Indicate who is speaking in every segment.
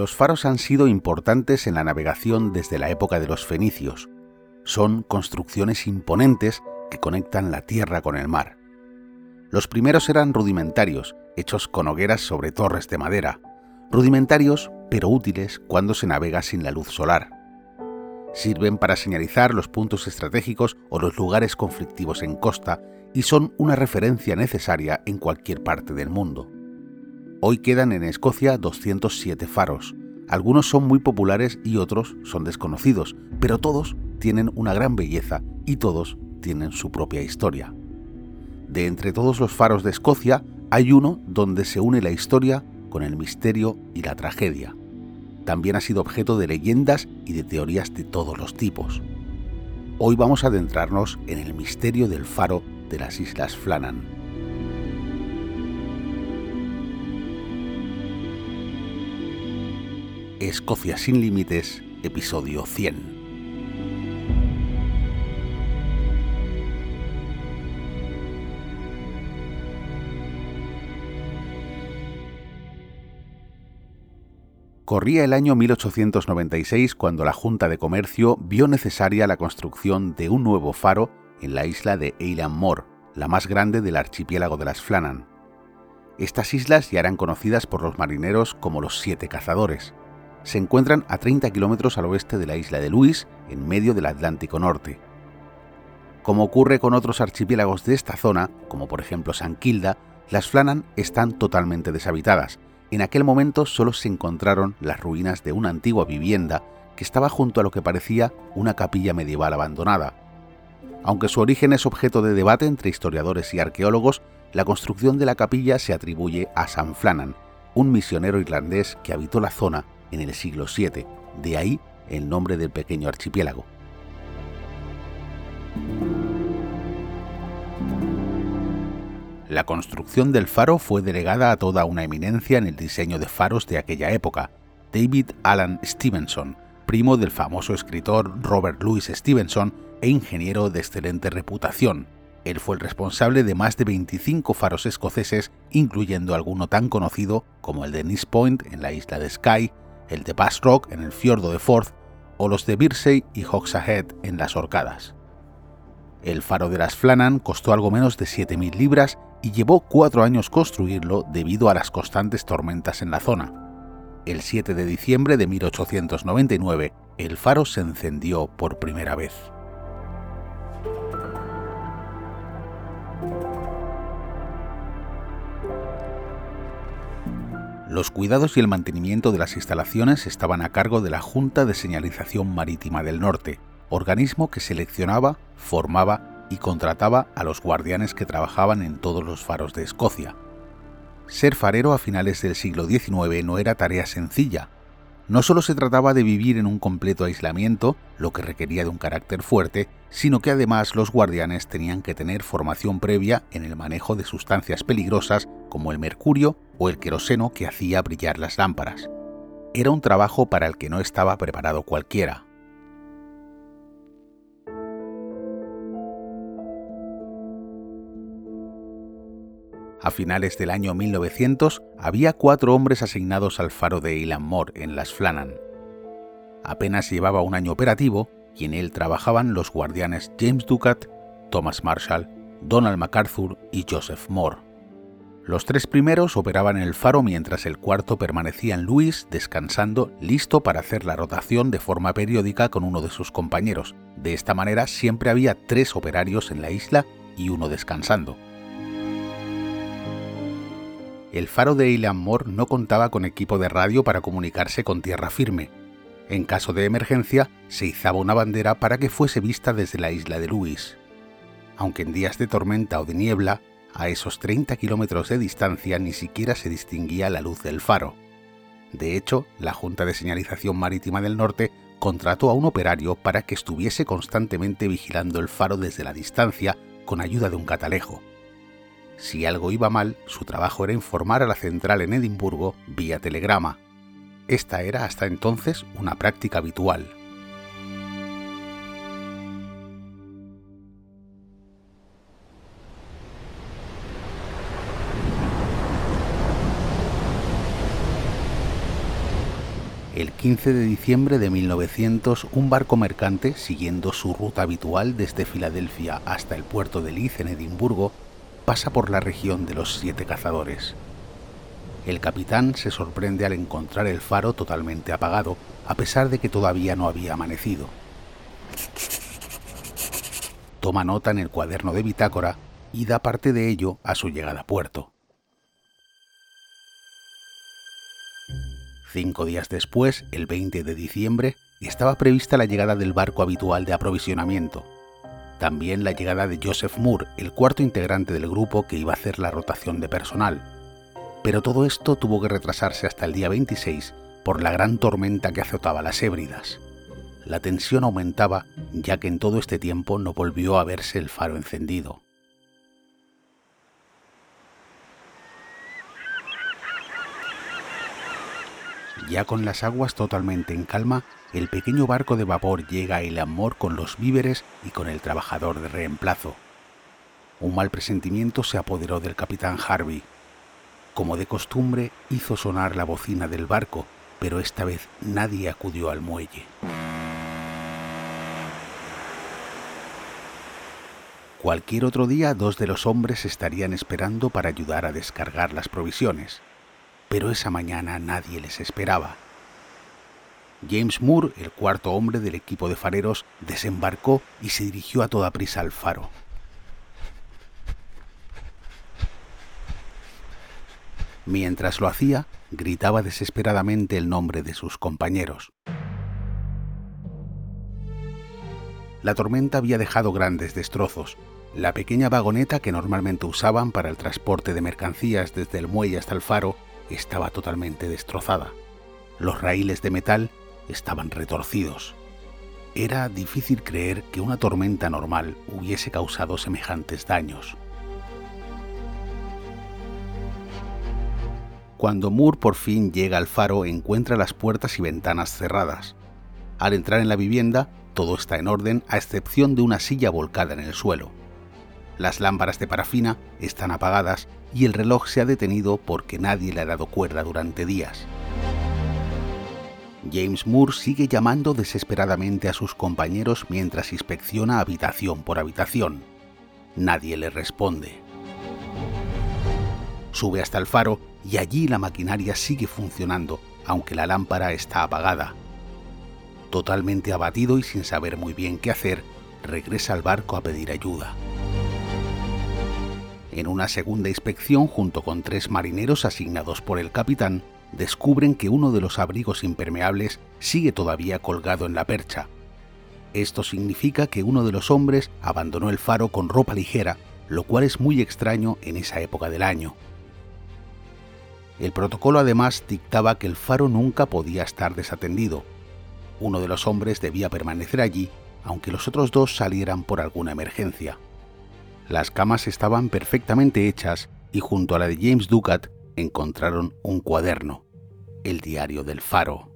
Speaker 1: Los faros han sido importantes en la navegación desde la época de los fenicios. Son construcciones imponentes que conectan la tierra con el mar. Los primeros eran rudimentarios, hechos con hogueras sobre torres de madera. Rudimentarios, pero útiles cuando se navega sin la luz solar. Sirven para señalizar los puntos estratégicos o los lugares conflictivos en costa y son una referencia necesaria en cualquier parte del mundo. Hoy quedan en Escocia 207 faros. Algunos son muy populares y otros son desconocidos, pero todos tienen una gran belleza y todos tienen su propia historia. De entre todos los faros de Escocia, hay uno donde se une la historia con el misterio y la tragedia. También ha sido objeto de leyendas y de teorías de todos los tipos. Hoy vamos a adentrarnos en el misterio del faro de las Islas Flannan. Escocia sin Límites, episodio 100. Corría el año 1896 cuando la Junta de Comercio vio necesaria la construcción de un nuevo faro en la isla de Eilean Mor, la más grande del archipiélago de las Flannan. Estas islas ya eran conocidas por los marineros como los Siete Cazadores se encuentran a 30 kilómetros al oeste de la isla de Luis, en medio del Atlántico Norte. Como ocurre con otros archipiélagos de esta zona, como por ejemplo San Kilda, las Flannan están totalmente deshabitadas. En aquel momento solo se encontraron las ruinas de una antigua vivienda que estaba junto a lo que parecía una capilla medieval abandonada. Aunque su origen es objeto de debate entre historiadores y arqueólogos, la construcción de la capilla se atribuye a San Flannan, un misionero irlandés que habitó la zona en el siglo VII, de ahí el nombre del pequeño archipiélago. La construcción del faro fue delegada a toda una eminencia en el diseño de faros de aquella época, David Alan Stevenson, primo del famoso escritor Robert Louis Stevenson e ingeniero de excelente reputación. Él fue el responsable de más de 25 faros escoceses, incluyendo alguno tan conocido como el de Nice Point en la isla de Skye, el de Bass Rock en el fiordo de Forth o los de Birsey y Hogshead en las Orcadas. El faro de las Flannan costó algo menos de 7.000 libras y llevó cuatro años construirlo debido a las constantes tormentas en la zona. El 7 de diciembre de 1899, el faro se encendió por primera vez. Los cuidados y el mantenimiento de las instalaciones estaban a cargo de la Junta de Señalización Marítima del Norte, organismo que seleccionaba, formaba y contrataba a los guardianes que trabajaban en todos los faros de Escocia. Ser farero a finales del siglo XIX no era tarea sencilla, no solo se trataba de vivir en un completo aislamiento, lo que requería de un carácter fuerte, sino que además los guardianes tenían que tener formación previa en el manejo de sustancias peligrosas como el mercurio o el queroseno que hacía brillar las lámparas. Era un trabajo para el que no estaba preparado cualquiera. A finales del año 1900 había cuatro hombres asignados al faro de Ilan Moore en las Flannan. Apenas llevaba un año operativo y en él trabajaban los guardianes James Ducat, Thomas Marshall, Donald MacArthur y Joseph Moore. Los tres primeros operaban el faro mientras el cuarto permanecía en Luis descansando, listo para hacer la rotación de forma periódica con uno de sus compañeros. De esta manera siempre había tres operarios en la isla y uno descansando el faro de Eilean Moor no contaba con equipo de radio para comunicarse con tierra firme. En caso de emergencia, se izaba una bandera para que fuese vista desde la isla de Lewis. Aunque en días de tormenta o de niebla, a esos 30 kilómetros de distancia ni siquiera se distinguía la luz del faro. De hecho, la Junta de Señalización Marítima del Norte contrató a un operario para que estuviese constantemente vigilando el faro desde la distancia con ayuda de un catalejo. Si algo iba mal, su trabajo era informar a la central en Edimburgo vía telegrama. Esta era hasta entonces una práctica habitual. El 15 de diciembre de 1900, un barco mercante, siguiendo su ruta habitual desde Filadelfia hasta el puerto de Leith en Edimburgo, pasa por la región de los siete cazadores. El capitán se sorprende al encontrar el faro totalmente apagado, a pesar de que todavía no había amanecido. Toma nota en el cuaderno de bitácora y da parte de ello a su llegada a puerto. Cinco días después, el 20 de diciembre, estaba prevista la llegada del barco habitual de aprovisionamiento. También la llegada de Joseph Moore, el cuarto integrante del grupo que iba a hacer la rotación de personal. Pero todo esto tuvo que retrasarse hasta el día 26 por la gran tormenta que azotaba las Hébridas. La tensión aumentaba ya que en todo este tiempo no volvió a verse el faro encendido. Ya con las aguas totalmente en calma, el pequeño barco de vapor llega a El Amor con los víveres y con el trabajador de reemplazo. Un mal presentimiento se apoderó del capitán Harvey. Como de costumbre, hizo sonar la bocina del barco, pero esta vez nadie acudió al muelle. Cualquier otro día dos de los hombres estarían esperando para ayudar a descargar las provisiones pero esa mañana nadie les esperaba. James Moore, el cuarto hombre del equipo de fareros, desembarcó y se dirigió a toda prisa al faro. Mientras lo hacía, gritaba desesperadamente el nombre de sus compañeros. La tormenta había dejado grandes destrozos. La pequeña vagoneta que normalmente usaban para el transporte de mercancías desde el muelle hasta el faro estaba totalmente destrozada. Los raíles de metal estaban retorcidos. Era difícil creer que una tormenta normal hubiese causado semejantes daños. Cuando Moore por fin llega al faro encuentra las puertas y ventanas cerradas. Al entrar en la vivienda, todo está en orden a excepción de una silla volcada en el suelo. Las lámparas de parafina están apagadas y el reloj se ha detenido porque nadie le ha dado cuerda durante días. James Moore sigue llamando desesperadamente a sus compañeros mientras inspecciona habitación por habitación. Nadie le responde. Sube hasta el faro y allí la maquinaria sigue funcionando, aunque la lámpara está apagada. Totalmente abatido y sin saber muy bien qué hacer, regresa al barco a pedir ayuda. En una segunda inspección, junto con tres marineros asignados por el capitán, descubren que uno de los abrigos impermeables sigue todavía colgado en la percha. Esto significa que uno de los hombres abandonó el faro con ropa ligera, lo cual es muy extraño en esa época del año. El protocolo además dictaba que el faro nunca podía estar desatendido. Uno de los hombres debía permanecer allí, aunque los otros dos salieran por alguna emergencia. Las camas estaban perfectamente hechas y junto a la de James Ducat encontraron un cuaderno, el diario del faro.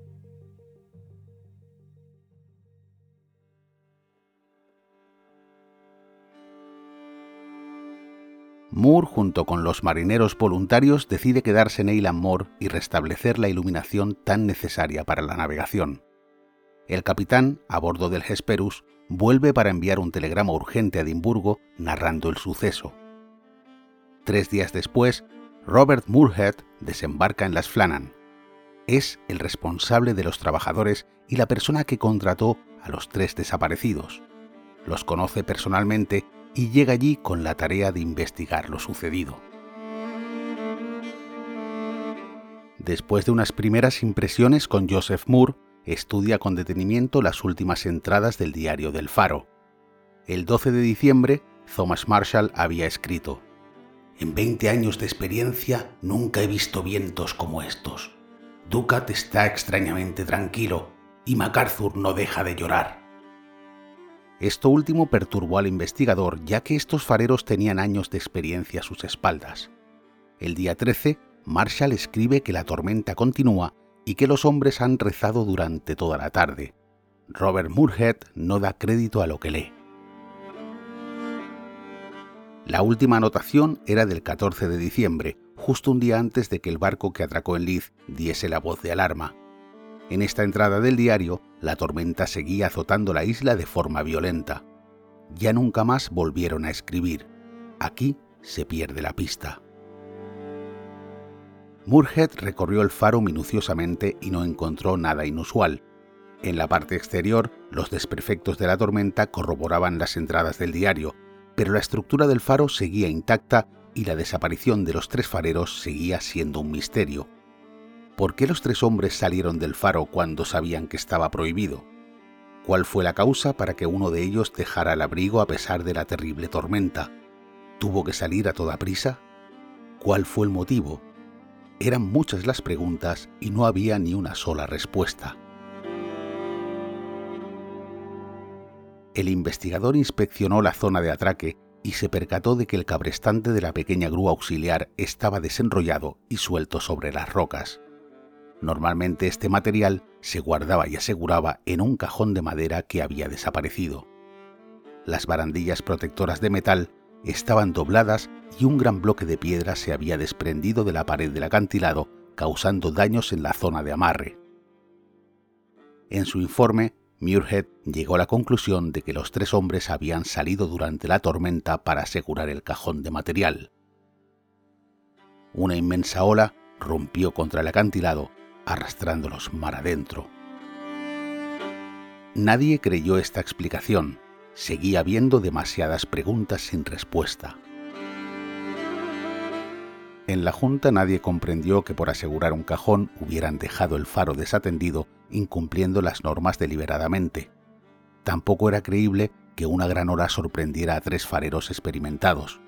Speaker 1: Moore, junto con los marineros voluntarios, decide quedarse en Eilan Moore y restablecer la iluminación tan necesaria para la navegación. El capitán, a bordo del Hesperus, vuelve para enviar un telegrama urgente a Edimburgo narrando el suceso. Tres días después, Robert Moorhead desembarca en las Flannan. Es el responsable de los trabajadores y la persona que contrató a los tres desaparecidos. Los conoce personalmente y llega allí con la tarea de investigar lo sucedido. Después de unas primeras impresiones con Joseph Moore, estudia con detenimiento las últimas entradas del diario del Faro. El 12 de diciembre, Thomas Marshall había escrito, En 20 años de experiencia nunca he visto vientos como estos. Ducat está extrañamente tranquilo y MacArthur no deja de llorar. Esto último perturbó al investigador ya que estos fareros tenían años de experiencia a sus espaldas. El día 13, Marshall escribe que la tormenta continúa y que los hombres han rezado durante toda la tarde. Robert Moorhead no da crédito a lo que lee. La última anotación era del 14 de diciembre, justo un día antes de que el barco que atracó en Leith diese la voz de alarma. En esta entrada del diario, la tormenta seguía azotando la isla de forma violenta. Ya nunca más volvieron a escribir. Aquí se pierde la pista. Murhead recorrió el faro minuciosamente y no encontró nada inusual. En la parte exterior, los desperfectos de la tormenta corroboraban las entradas del diario, pero la estructura del faro seguía intacta y la desaparición de los tres fareros seguía siendo un misterio. ¿Por qué los tres hombres salieron del faro cuando sabían que estaba prohibido? ¿Cuál fue la causa para que uno de ellos dejara el abrigo a pesar de la terrible tormenta? ¿Tuvo que salir a toda prisa? ¿Cuál fue el motivo? Eran muchas las preguntas y no había ni una sola respuesta. El investigador inspeccionó la zona de atraque y se percató de que el cabrestante de la pequeña grúa auxiliar estaba desenrollado y suelto sobre las rocas. Normalmente este material se guardaba y aseguraba en un cajón de madera que había desaparecido. Las barandillas protectoras de metal estaban dobladas y un gran bloque de piedra se había desprendido de la pared del acantilado, causando daños en la zona de amarre. En su informe, Muirhead llegó a la conclusión de que los tres hombres habían salido durante la tormenta para asegurar el cajón de material. Una inmensa ola rompió contra el acantilado arrastrándolos mar adentro. Nadie creyó esta explicación. Seguía habiendo demasiadas preguntas sin respuesta. En la Junta nadie comprendió que por asegurar un cajón hubieran dejado el faro desatendido, incumpliendo las normas deliberadamente. Tampoco era creíble que una gran hora sorprendiera a tres fareros experimentados.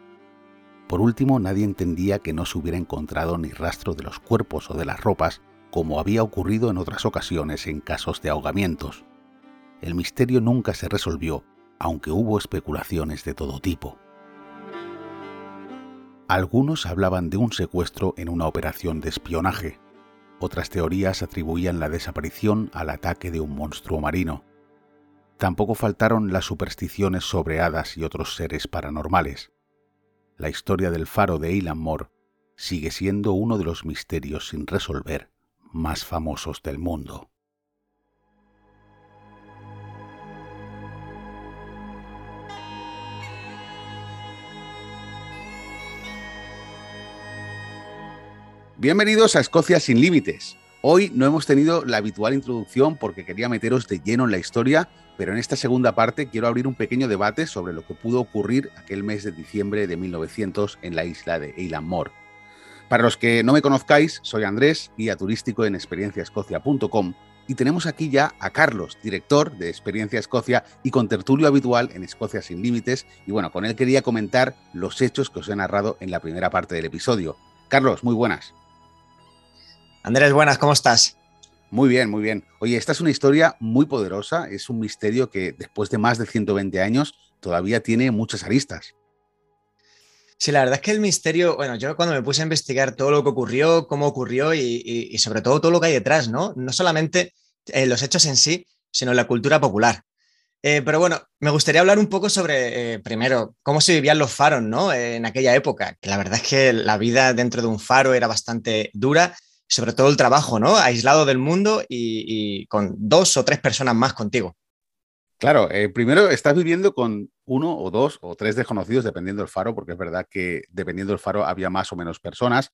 Speaker 1: Por último, nadie entendía que no se hubiera encontrado ni rastro de los cuerpos o de las ropas como había ocurrido en otras ocasiones en casos de ahogamientos. El misterio nunca se resolvió, aunque hubo especulaciones de todo tipo. Algunos hablaban de un secuestro en una operación de espionaje. Otras teorías atribuían la desaparición al ataque de un monstruo marino. Tampoco faltaron las supersticiones sobre hadas y otros seres paranormales. La historia del faro de Eilan Moore sigue siendo uno de los misterios sin resolver más famosos del mundo. Bienvenidos a Escocia sin Límites. Hoy no hemos tenido la habitual introducción porque quería meteros de lleno en la historia, pero en esta segunda parte quiero abrir un pequeño debate sobre lo que pudo ocurrir aquel mes de diciembre de 1900 en la isla de Eilean Mor. Para los que no me conozcáis, soy Andrés, guía turístico en experienciaescocia.com y tenemos aquí ya a Carlos, director de Experiencia Escocia y con tertulio habitual en Escocia sin Límites. Y bueno, con él quería comentar los hechos que os he narrado en la primera parte del episodio. Carlos, muy buenas.
Speaker 2: Andrés, buenas, ¿cómo estás?
Speaker 1: Muy bien, muy bien. Oye, esta es una historia muy poderosa, es un misterio que después de más de 120 años todavía tiene muchas aristas.
Speaker 2: Sí, la verdad es que el misterio, bueno, yo cuando me puse a investigar todo lo que ocurrió, cómo ocurrió y, sobre todo todo lo que hay detrás, ¿no? No solamente eh, los hechos en sí, sino la cultura popular. Eh, pero bueno, me gustaría hablar un poco sobre, eh, primero, cómo se vivían los faros, ¿no? en aquella época, que la verdad es que la vida dentro de un faro era bastante dura, sobre todo el trabajo, ¿no? Aislado del mundo y con dos o tres personas más contigo.
Speaker 1: Claro, eh, primero estás viviendo con uno o dos o tres desconocidos dependiendo del faro, porque es verdad que dependiendo del faro había más o menos personas,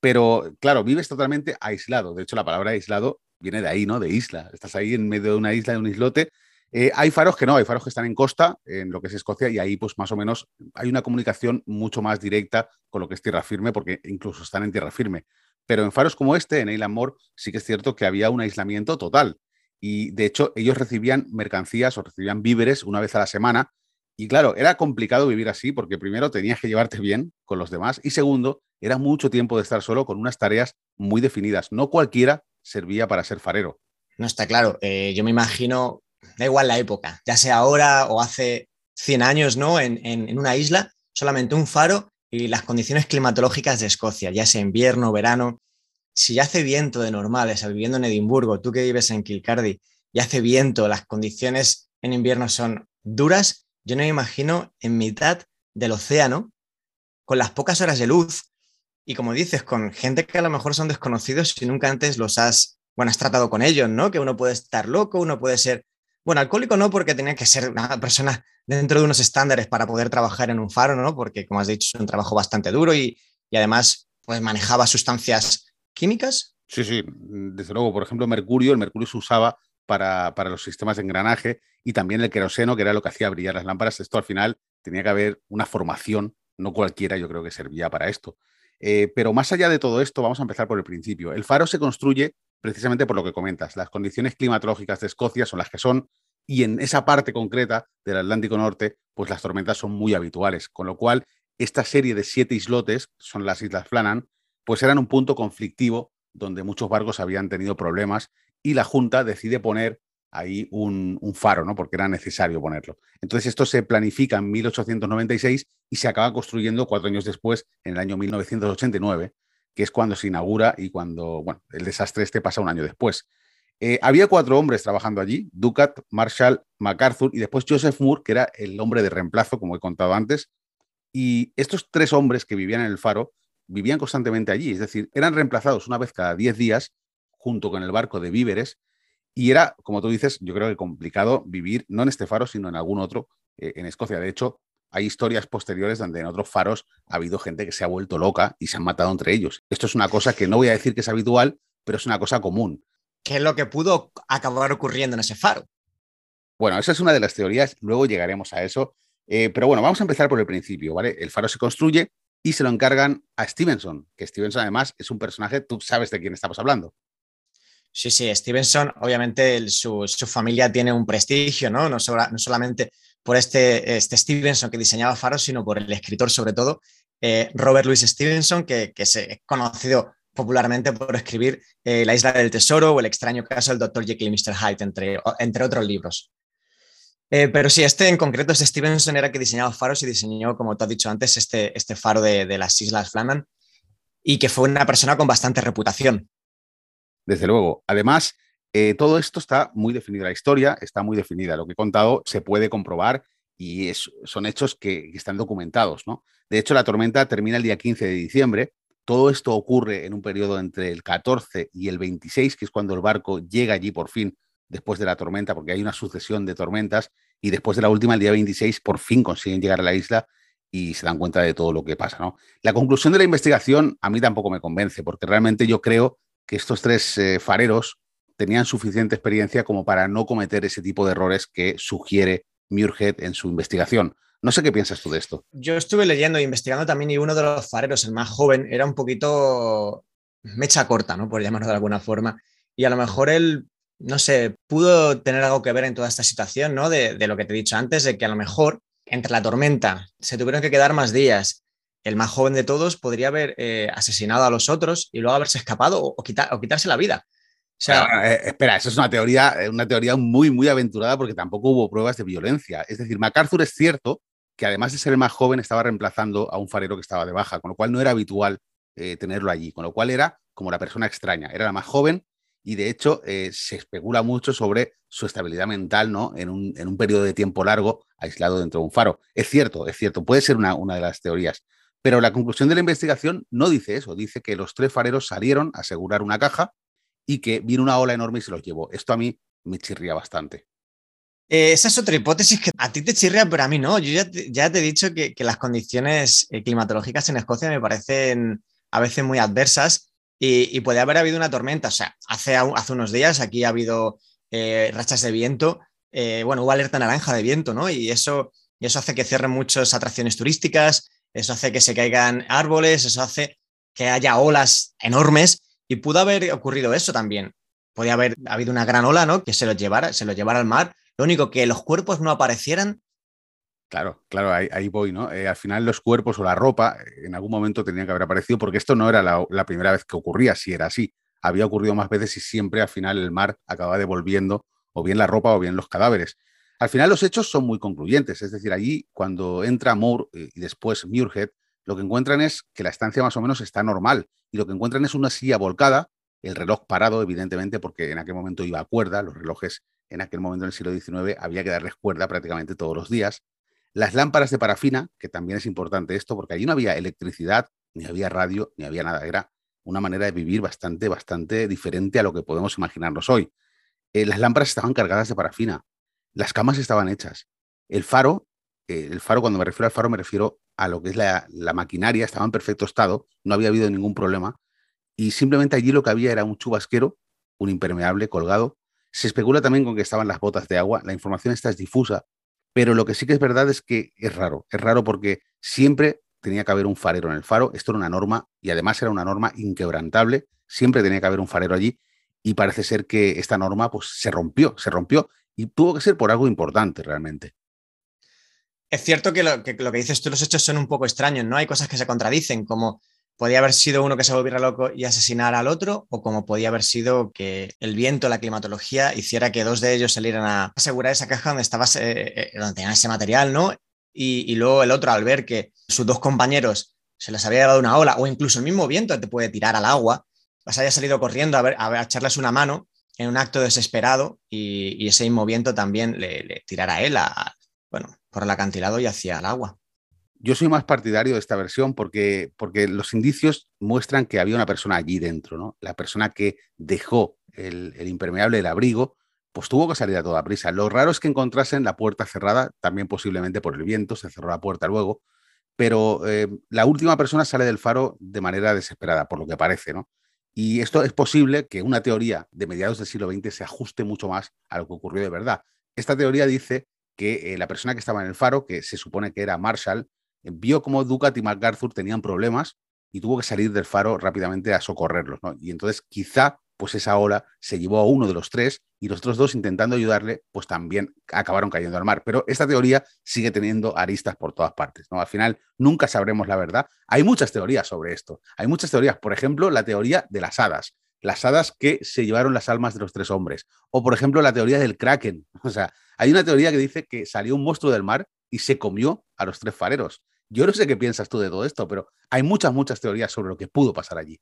Speaker 1: pero claro, vives totalmente aislado. De hecho, la palabra aislado viene de ahí, ¿no? De isla. Estás ahí en medio de una isla, de un islote. Eh, hay faros que no, hay faros que están en costa, en lo que es Escocia, y ahí pues más o menos hay una comunicación mucho más directa con lo que es tierra firme, porque incluso están en tierra firme. Pero en faros como este, en Island Moor, sí que es cierto que había un aislamiento total. Y de hecho, ellos recibían mercancías o recibían víveres una vez a la semana. Y claro, era complicado vivir así porque primero tenías que llevarte bien con los demás y segundo, era mucho tiempo de estar solo con unas tareas muy definidas. No cualquiera servía para ser farero.
Speaker 2: No está claro. Eh, yo me imagino, da igual la época, ya sea ahora o hace 100 años, ¿no? En, en una isla, solamente un faro y las condiciones climatológicas de Escocia, ya sea invierno, verano, si hace viento de normal, o viviendo en Edimburgo, tú que vives en Kilcardy, y hace viento, las condiciones en invierno son duras, yo no me imagino en mitad del océano, con las pocas horas de luz, y como dices, con gente que a lo mejor son desconocidos y nunca antes los has bueno, has tratado con ellos, ¿no? Que uno puede estar loco, uno puede ser, bueno, alcohólico no porque tenía que ser una persona dentro de unos estándares para poder trabajar en un faro, ¿no? Porque, como has dicho, es un trabajo bastante duro y, además, pues manejaba sustancias químicas.
Speaker 1: Sí, sí, desde luego, por ejemplo, mercurio, el mercurio se usaba para, para, los sistemas de engranaje y también el queroseno, que era lo que hacía brillar las lámparas. Esto al final tenía que haber una formación, no cualquiera yo creo que servía para esto. Eh, pero más allá de todo esto, vamos a empezar por el principio. El faro se construye precisamente por lo que comentas. Las condiciones climatológicas de Escocia son las que son y en esa parte concreta del Atlántico Norte, pues las tormentas son muy habituales, con lo cual esta serie de siete islotes, son las Islas Flannan, pues eran un punto conflictivo donde muchos barcos habían tenido problemas y la Junta decide poner ahí un, faro, ¿no? Porque era necesario ponerlo. Entonces esto se planifica en 1896 y se acaba construyendo cuatro años después, en el año 1989, que es cuando se inaugura y cuando, bueno, el desastre este pasa un año después. Eh, había cuatro hombres trabajando allí, Ducat, Marshall, MacArthur y después Joseph Moore, que era el hombre de reemplazo, como he contado antes. Y estos tres hombres que vivían en el faro vivían constantemente allí, es decir, eran reemplazados una vez cada diez días junto con el barco de víveres y era, como tú dices, yo creo que complicado vivir, no en este faro, sino en algún otro eh, en Escocia. De hecho, hay historias posteriores donde en otros faros ha habido gente que se ha vuelto loca y se han matado entre ellos. Esto es una cosa que no voy a decir que es habitual, pero es una cosa común.
Speaker 2: ¿Qué es lo que pudo acabar ocurriendo en ese faro?
Speaker 1: Bueno, esa es una de las teorías, luego llegaremos a eso. Eh, pero bueno, vamos a empezar por el principio, ¿vale? El faro se construye y se lo encargan a Stevenson, que Stevenson además es un personaje, tú sabes de quién estamos hablando.
Speaker 2: Sí, sí, Stevenson, obviamente su, familia tiene un prestigio, ¿no? No, solamente por este, este, Stevenson que diseñaba faros, sino por el escritor sobre todo, eh, Robert Louis Stevenson, que, que es conocido popularmente por escribir eh, La isla del tesoro o El extraño caso del Dr. Jekyll y Mr. Hyde, entre, entre otros libros. Eh, pero sí, este en concreto, este Stevenson era que diseñaba faros y diseñó, como te has dicho antes, este, este faro de, de las Islas Flaman y que fue una persona con bastante reputación.
Speaker 1: Desde luego. Además, eh, todo esto está muy definida, la historia está muy definida. Lo que he contado se puede comprobar y son hechos que, están documentados. ¿no? De hecho, la tormenta termina el día 15 de diciembre. Todo esto ocurre en un periodo entre el 14 y el 26, que es cuando el barco llega allí por fin después de la tormenta, porque hay una sucesión de tormentas, y después de la última, el día 26, por fin consiguen llegar a la isla y se dan cuenta de todo lo que pasa. ¿no? La conclusión de la investigación a mí tampoco me convence, porque realmente yo creo que estos tres eh, fareros tenían suficiente experiencia como para no cometer ese tipo de errores que sugiere Muirhead en su investigación. No sé qué piensas tú de esto.
Speaker 2: Yo estuve leyendo e investigando también y uno de los fareros, el más joven, era un poquito mecha corta, ¿no? Por llamarlo de alguna forma. Y a lo mejor él, no sé, pudo tener algo que ver en toda esta situación, ¿no? De, lo que te he dicho antes, de que a lo mejor entre la tormenta se tuvieron que quedar más días el más joven de todos podría haber eh, asesinado a los otros y luego haberse escapado o, quitarse la vida.
Speaker 1: O sea, eh, espera, eso es una teoría, eh, una teoría muy, muy aventurada porque tampoco hubo pruebas de violencia. Es decir, MacArthur es cierto que además de ser el más joven estaba reemplazando a un farero que estaba de baja, con lo cual no era habitual tenerlo allí, con lo cual era como la persona extraña, era la más joven y de hecho se especula mucho sobre su estabilidad mental ¿no? en, un, en un periodo de tiempo largo aislado dentro de un faro. Es cierto, es cierto, puede ser una, una de las teorías. Pero la conclusión de la investigación no dice eso, dice que los tres fareros salieron a asegurar una caja y que vino una ola enorme y se los llevó. Esto a mí me chirría bastante.
Speaker 2: Eh, esa es otra hipótesis que a ti te chirría, pero a mí no. Yo ya te, he dicho que, las condiciones eh, climatológicas en Escocia me parecen a veces muy adversas y, puede haber habido una tormenta. O sea, hace, hace unos días aquí ha habido eh, rachas de viento. bueno, hubo alerta naranja de viento, ¿no? Y eso, y eso hace que cierren muchas atracciones turísticas, eso hace que se caigan árboles, eso hace que haya olas enormes y pudo haber ocurrido eso también. Podía haber habido una gran ola, ¿no? Que se los llevara, se los llevara al mar. Lo único que los cuerpos no aparecieran.
Speaker 1: Claro, claro, ahí, voy, ¿no? Eh, al final los cuerpos o la ropa en algún momento tenían que haber aparecido porque esto no era la, primera vez que ocurría, si era así. Había ocurrido más veces y siempre al final el mar acaba devolviendo o bien la ropa o bien los cadáveres. Al final los hechos son muy concluyentes, es decir, allí cuando entra Moore eh, y después Muirhead, lo que encuentran es que la estancia más o menos está normal y lo que encuentran es una silla volcada, el reloj parado, evidentemente, porque en aquel momento iba a cuerda, los relojes en aquel momento en el siglo XIX había que darles cuerda prácticamente todos los días. Las lámparas de parafina, que también es importante esto, porque allí no había electricidad, ni había radio, ni había nada, era una manera de vivir bastante, bastante diferente a lo que podemos imaginarnos hoy. Eh, las lámparas estaban cargadas de parafina, las camas estaban hechas, el faro, eh, el faro, cuando me refiero al faro, me refiero a lo que es la, maquinaria, estaba en perfecto estado, no había habido ningún problema, y simplemente allí lo que había era un chubasquero, un impermeable colgado. Se especula también con que estaban las botas de agua, la información esta es difusa, pero lo que sí que es verdad es que es raro, es raro porque siempre tenía que haber un farero en el faro, esto era una norma y además era una norma inquebrantable, siempre tenía que haber un farero allí y parece ser que esta norma pues se rompió, se rompió y tuvo que ser por algo importante realmente.
Speaker 2: Es cierto que lo que, dices tú, los hechos son un poco extraños, ¿no? Hay cosas que se contradicen, como podía haber sido uno que se volviera loco y asesinara al otro, o como podía haber sido que el viento, la climatología, hiciera que dos de ellos salieran a asegurar esa caja donde estaba eh, eh, donde tenían ese material, ¿no? y, luego el otro al ver que sus dos compañeros se les había llevado una ola o incluso el mismo viento te puede tirar al agua, pues haya salido corriendo a, ver, a, echarles una mano en un acto desesperado y, ese mismo viento también le, tirara a él bueno, por el acantilado y hacia el agua.
Speaker 1: Yo soy más partidario de esta versión porque, porque los indicios muestran que había una persona allí dentro, ¿no? La persona que dejó el, impermeable, el abrigo, pues tuvo que salir a toda prisa. Lo raro es que encontrasen la puerta cerrada, también posiblemente por el viento, se cerró la puerta luego, pero eh, la última persona sale del faro de manera desesperada, por lo que parece, ¿no? Y esto es posible que una teoría de mediados del siglo XX se ajuste mucho más a lo que ocurrió de verdad. Esta teoría dice que eh, la persona que estaba en el faro, que se supone que era Marshall, vio cómo Ducat y MacArthur tenían problemas y tuvo que salir del faro rápidamente a socorrerlos. Y entonces quizá pues esa ola se llevó a uno de los tres y los otros dos intentando ayudarle, pues también acabaron cayendo al mar. Pero esta teoría sigue teniendo aristas por todas partes. ¿no? Al final nunca sabremos la verdad. Hay muchas teorías sobre esto. Hay muchas teorías. Por ejemplo, la teoría de las hadas. Las hadas que se llevaron las almas de los tres hombres. O, por ejemplo, la teoría del kraken. O sea, hay una teoría que dice que salió un monstruo del mar y se comió a los tres fareros. Yo no sé qué piensas tú de todo esto, pero hay muchas, muchas teorías sobre lo que pudo pasar allí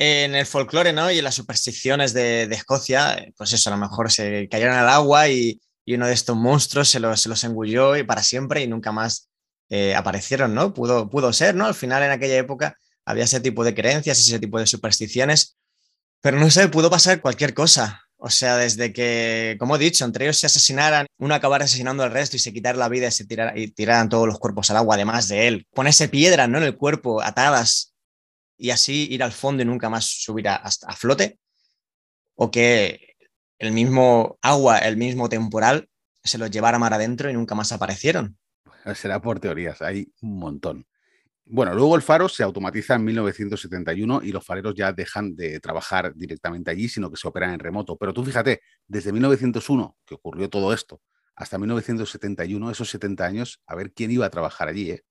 Speaker 2: en el folclore ¿no? y en las supersticiones de, Escocia, pues eso, a lo mejor se cayeron al agua y, uno de estos monstruos se los, se los, engulló y para siempre y nunca más eh, aparecieron, ¿no? Pudo, pudo ser, ¿no? Al final en aquella época había ese tipo de creencias, ese tipo de supersticiones, pero no sé, pudo pasar cualquier cosa. O sea, desde que, como he dicho, entre ellos se asesinaran, uno acabara asesinando al resto y se quitara la vida y se tirara, y todos los cuerpos al agua, además de él. Ponerse piedras ¿no? en el cuerpo, atadas, y así ir al fondo y nunca más subir a, a flote, o que el mismo agua, el mismo temporal, se los llevara mar adentro y nunca más aparecieron.
Speaker 1: Será por teorías, hay un montón. Bueno, luego el faro se automatiza en 1971 y los fareros ya dejan de trabajar directamente allí, sino que se operan en remoto. Pero tú fíjate, desde 1901, que ocurrió todo esto, hasta 1971, esos 70 años, a ver quién iba a trabajar allí. ¿eh?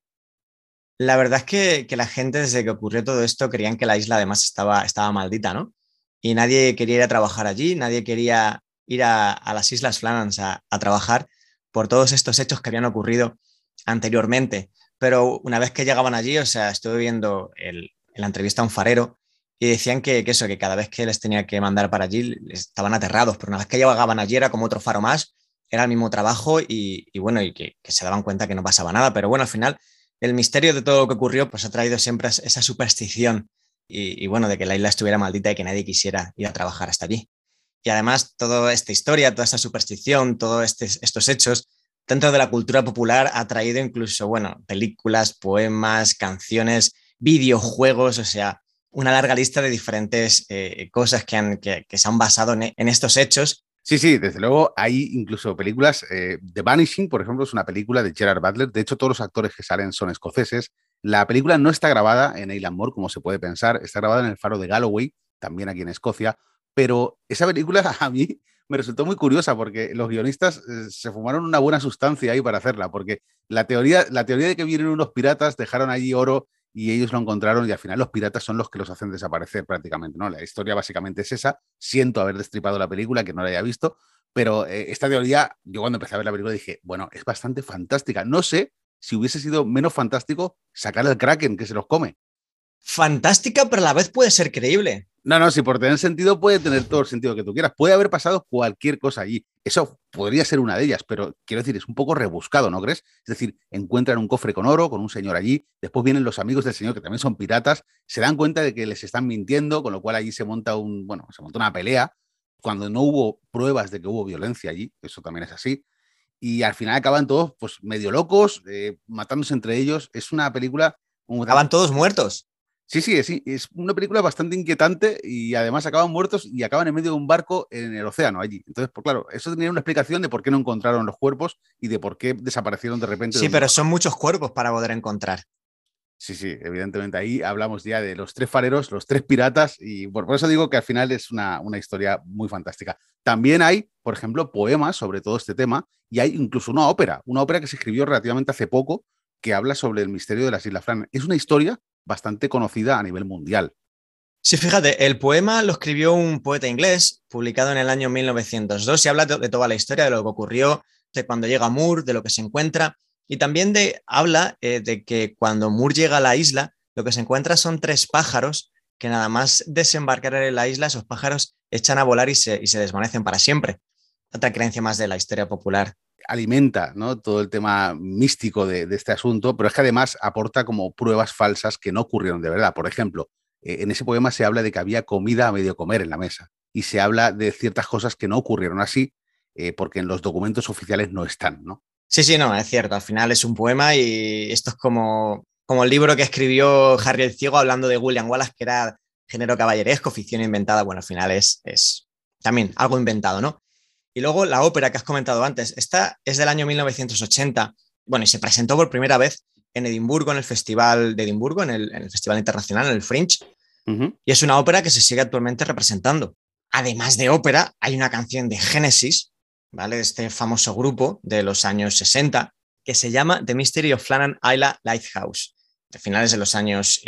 Speaker 2: La verdad es que, la gente desde que ocurrió todo esto creían que la isla además estaba, estaba maldita, ¿no? Y nadie quería ir a trabajar allí, nadie quería ir a, las Islas Flanans a, trabajar por todos estos hechos que habían ocurrido anteriormente. Pero una vez que llegaban allí, o sea, estuve viendo en la entrevista a un farero y decían que, eso, que cada vez que les tenía que mandar para allí estaban aterrados, pero una vez que llegaban allí era como otro faro más, era el mismo trabajo y, bueno, y que, que, se daban cuenta que no pasaba nada. Pero bueno, al final el misterio de todo lo que ocurrió pues ha traído siempre esa superstición y, bueno, de que la isla estuviera maldita y que nadie quisiera ir a trabajar hasta allí. Y además toda esta historia, toda esta superstición, todos estos hechos dentro de la cultura popular ha traído incluso, bueno, películas, poemas, canciones, videojuegos, o sea, una larga lista de diferentes eh, cosas que, han, que, se han basado en, estos hechos
Speaker 1: Sí, sí, desde luego hay incluso películas. Eh, The Vanishing, por ejemplo, es una película de Gerard Butler. De hecho, todos los actores que salen son escoceses. La película no está grabada en Eiland Moor, como se puede pensar. Está grabada en el faro de Galloway, también aquí en Escocia. Pero esa película a mí me resultó muy curiosa porque los guionistas eh, se fumaron una buena sustancia ahí para hacerla. Porque la teoría, la teoría de que vienen unos piratas, dejaron allí oro y ellos lo encontraron y al final los piratas son los que los hacen desaparecer prácticamente, ¿no? La historia básicamente es esa. Siento haber destripado la película, que no la haya visto, pero eh, esta teoría, yo cuando empecé a ver la película dije, bueno, es bastante fantástica. No sé si hubiese sido menos fantástico sacar al Kraken que se los come.
Speaker 2: Fantástica, pero a la vez puede ser creíble.
Speaker 1: No, no, si por tener sentido puede tener todo el sentido que tú quieras. Puede haber pasado cualquier cosa allí. Eso podría ser una de ellas, pero quiero decir, es un poco rebuscado, ¿no crees? Es decir, encuentran un cofre con oro, con un señor allí, después vienen los amigos del señor que también son piratas, se dan cuenta de que les están mintiendo, con lo cual allí se monta un, bueno, se monta una pelea cuando no hubo pruebas de que hubo violencia allí, eso también es así. Y al final acaban todos pues medio locos, eh, matándose entre ellos. Es una película...
Speaker 2: Acaban todos muertos.
Speaker 1: Sí, sí, sí, es una película bastante inquietante y además acaban muertos y acaban en medio de un barco en el océano allí. Entonces, pues claro, eso tenía una explicación de por qué no encontraron los cuerpos y de por qué desaparecieron de repente.
Speaker 2: Sí, pero son muchos cuerpos para poder encontrar.
Speaker 1: Sí, sí, evidentemente ahí hablamos ya de los tres fareros, los tres piratas y por, eso digo que al final es una, una historia muy fantástica. También hay, por ejemplo, poemas sobre todo este tema y hay incluso una ópera, una ópera que se escribió relativamente hace poco que habla sobre el misterio de las Islas Fran. Es una historia bastante conocida a nivel mundial.
Speaker 2: Sí, fíjate, el poema lo escribió un poeta inglés, publicado en el año 1902, y habla de, toda la historia, de lo que ocurrió, de cuando llega Moore, de lo que se encuentra, y también de, habla eh, de que cuando Moore llega a la isla, lo que se encuentra son tres pájaros que nada más desembarcar en la isla, esos pájaros echan a volar y se, y se desvanecen para siempre. Otra creencia más de la historia popular
Speaker 1: alimenta ¿no? todo el tema místico de, este asunto, pero es que además aporta como pruebas falsas que no ocurrieron de verdad. Por ejemplo, eh, en ese poema se habla de que había comida a medio comer en la mesa y se habla de ciertas cosas que no ocurrieron así eh, porque en los documentos oficiales no están, ¿no?
Speaker 2: Sí, sí, no, es cierto. Al final es un poema y esto es como, como el libro que escribió Harry el Ciego hablando de William Wallace, que era género caballeresco, ficción inventada. Bueno, al final es, es también algo inventado, ¿no? Y luego la ópera que has comentado antes, esta es del año 1980, bueno, y se presentó por primera vez en Edimburgo, en el Festival de Edimburgo, en el, Festival Internacional, en el Fringe, y es una ópera que se sigue actualmente representando. Además de ópera, hay una canción de Genesis, ¿vale? De este famoso grupo de los años 60, que se llama The Mystery of Flannan Isla Lighthouse, de finales de los años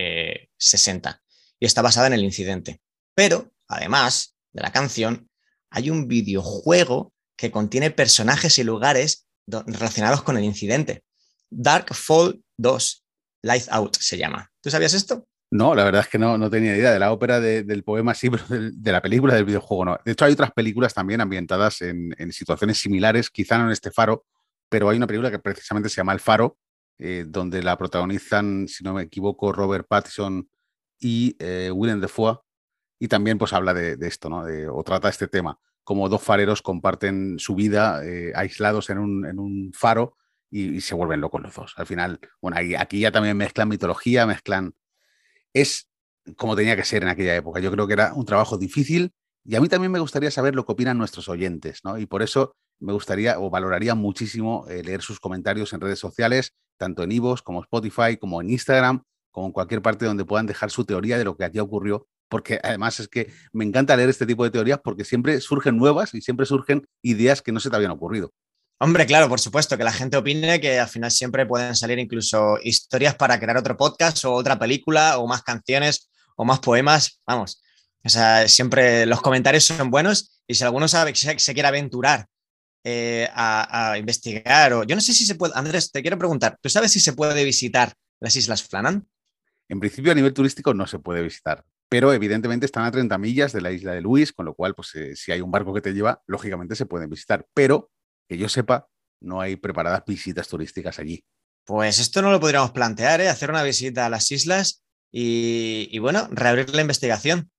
Speaker 2: 60, eh, y está basada en el incidente. Pero, además de la canción, hay un videojuego que contiene personajes y lugares relacionados con el incidente. Dark Fall 2, Light Out se llama. ¿Tú sabías esto?
Speaker 1: No, la verdad es que no, no tenía idea de la ópera, del poema sí, pero de, la película del videojuego no. De hecho, hay otras películas también ambientadas en, situaciones similares, quizá no en este faro, pero hay una película que precisamente se llama El Faro, eh, donde la protagonizan, si no me equivoco, Robert Pattinson y eh, Willem Dafoe, y también pues habla de, esto, ¿no? o trata este tema, como dos fareros comparten su vida eh, aislados en un, faro y, se vuelven locos los dos. Al final, bueno, aquí ya también mezclan mitología, mezclan... Es como tenía que ser en aquella época. Yo creo que era un trabajo difícil y a mí también me gustaría saber lo que opinan nuestros oyentes, ¿no? Y por eso me gustaría o valoraría muchísimo eh, leer sus comentarios en redes sociales, tanto en Ivos como Spotify, como en Instagram, como en cualquier parte donde puedan dejar su teoría de lo que aquí ocurrió porque además es que me encanta leer este tipo de teorías porque siempre surgen nuevas y siempre surgen ideas que no se te habían ocurrido.
Speaker 2: Hombre, claro, por supuesto, que la gente opine que al final siempre pueden salir incluso historias para crear otro podcast o otra película o más canciones o más poemas. Vamos, o sea, siempre los comentarios son buenos y si alguno sabe que se, quiere aventurar eh, a, investigar o yo no sé si se puede, Andrés, te quiero preguntar, ¿tú sabes si se puede visitar las Islas Flannan?
Speaker 1: En principio a nivel turístico no se puede visitar pero evidentemente están a 30 millas de la isla de Luis, con lo cual, pues eh, si hay un barco que te lleva, lógicamente se pueden visitar, pero que yo sepa, no hay preparadas visitas turísticas allí.
Speaker 2: Pues esto no lo podríamos plantear, ¿eh? hacer una visita a las islas y, bueno, reabrir la investigación.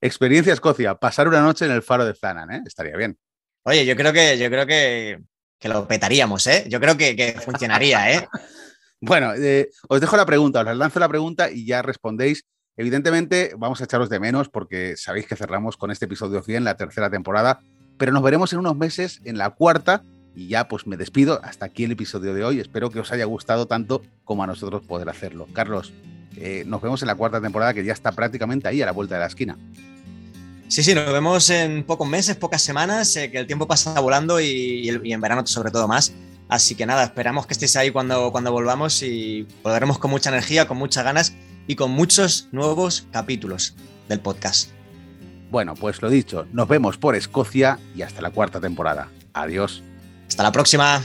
Speaker 1: Experiencia Escocia, pasar una noche en el faro de Flannan, ¿eh? estaría bien.
Speaker 2: Oye, yo creo que, yo creo que, lo petaríamos, ¿eh? Yo creo que, funcionaría, ¿eh?
Speaker 1: bueno, eh, os dejo la pregunta, os lanzo la pregunta y ya respondéis Evidentemente, vamos a echaros de menos porque sabéis que cerramos con este episodio 100 la tercera temporada, pero nos veremos en unos meses en la cuarta y ya pues me despido. Hasta aquí el episodio de hoy. Espero que os haya gustado tanto como a nosotros poder hacerlo. Carlos, eh, nos vemos en la cuarta temporada que ya está prácticamente ahí a la vuelta de la esquina.
Speaker 2: Sí, sí, nos vemos en pocos meses, pocas semanas, eh, que el tiempo pasa volando y, en verano sobre todo más. Así que nada, esperamos que estéis ahí cuando, cuando volvamos y volveremos con mucha energía, con muchas ganas y con muchos nuevos capítulos del podcast.
Speaker 1: Bueno, pues lo dicho, nos vemos por Escocia y hasta la cuarta temporada. Adiós.
Speaker 2: Hasta la próxima.